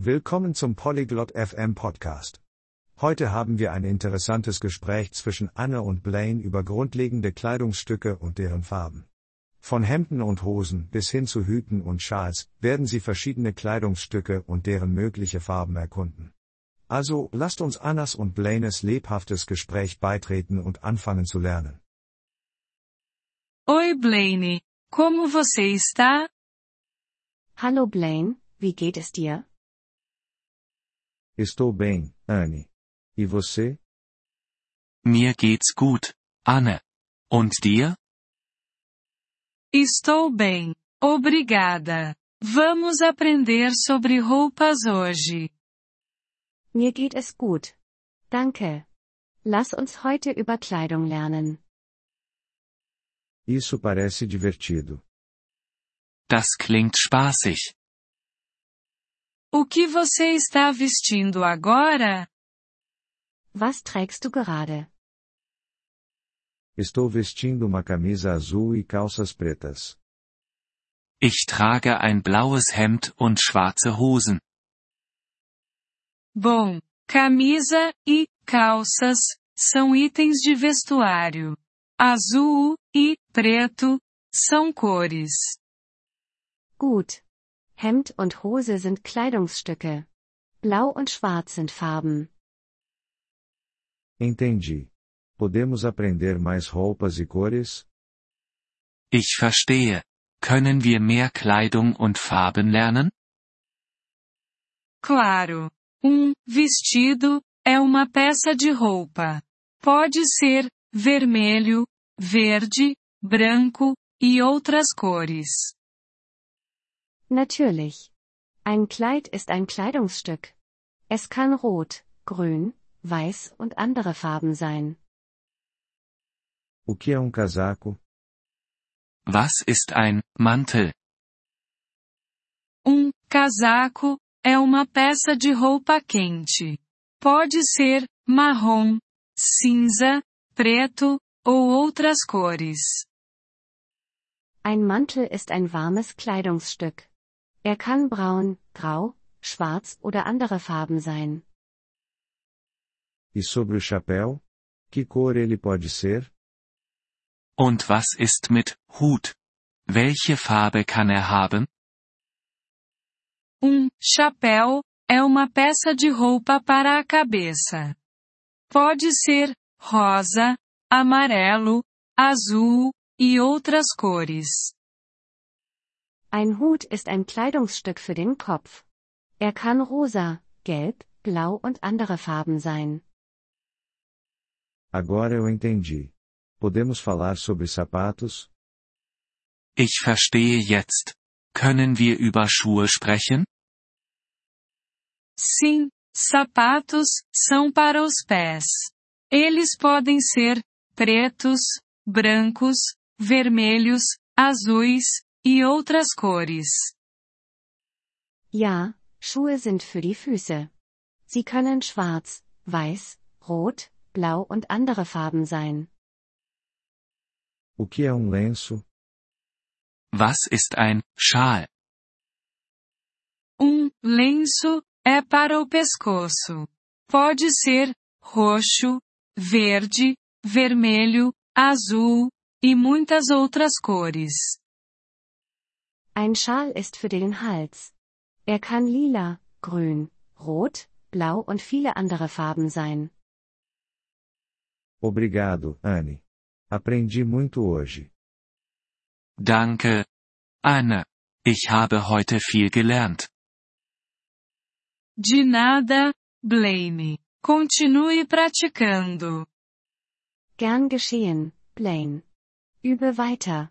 Willkommen zum Polyglot FM Podcast. Heute haben wir ein interessantes Gespräch zwischen Anne und Blaine über grundlegende Kleidungsstücke und deren Farben. Von Hemden und Hosen bis hin zu Hüten und Schals werden sie verschiedene Kleidungsstücke und deren mögliche Farben erkunden. Also lasst uns Annas und Blaines lebhaftes Gespräch beitreten und anfangen zu lernen. Oi Blaine, como você está? Hallo Blaine, wie geht es dir? Estou bem, Anne. E você? Mir geht's gut, Anne. Und dir? Estou bem, obrigada. Vamos aprender sobre roupas hoje. Mir geht es gut. Danke. Lass uns heute über Kleidung lernen. Isso parece divertido. Das klingt spaßig. O que você está vestindo agora? Was trägst du gerade? Estou vestindo uma camisa azul e calças pretas. Ich trage ein blaues Hemd und schwarze Hosen. Bom, camisa e calças são itens de vestuário. Azul e preto são cores. Gut. Hemd und Hose sind Kleidungsstücke. Blau und Schwarz sind Farben. Entendi. Podemos aprender mais roupas e cores? Ich verstehe. Können wir mehr Kleidung und Farben lernen? Claro. Um vestido é uma peça de roupa. Pode ser vermelho, verde, branco e outras cores. Natürlich. Ein Kleid ist ein Kleidungsstück. Es kann rot, grün, weiß und andere Farben sein. O que é um casaco? Was ist ein Mantel? Um casaco é uma peça de roupa quente. Pode ser marrom, cinza, preto ou outras cores. Ein Mantel ist ein warmes Kleidungsstück. Er kann braun, grau, schwarz oder andere Farben sein. E sobre o chapéu? Que cor ele pode ser? Und was ist mit Hut? Welche Farbe kann er haben? Um chapéu é uma peça de roupa para a cabeça. Pode ser rosa, amarelo, azul e outras cores. Ein Hut ist ein Kleidungsstück für den Kopf. Er kann rosa, gelb, blau und andere Farben sein. Agora eu entendi. Podemos falar sobre sapatos? Ich verstehe jetzt. Können wir über Schuhe sprechen? Sim, sapatos são para os pés. Eles podem ser pretos, brancos, vermelhos, azuis e outras cores. Ja, Schuhe sind für die Füße. Sie können schwarz, weiß, rot, blau und andere Farben sein. O que é um lenço? Was ist ein Schal? Um lenço é para o pescoço. Pode ser roxo, verde, vermelho, azul e muitas outras cores. Ein Schal ist für den Hals. Er kann lila, grün, rot, blau und viele andere Farben sein. Obrigado, Anne. Aprendi muito hoje. Danke, Anne. Ich habe heute viel gelernt. De nada, Blaine. Continue praticando. Gern geschehen, Blaine. Übe weiter.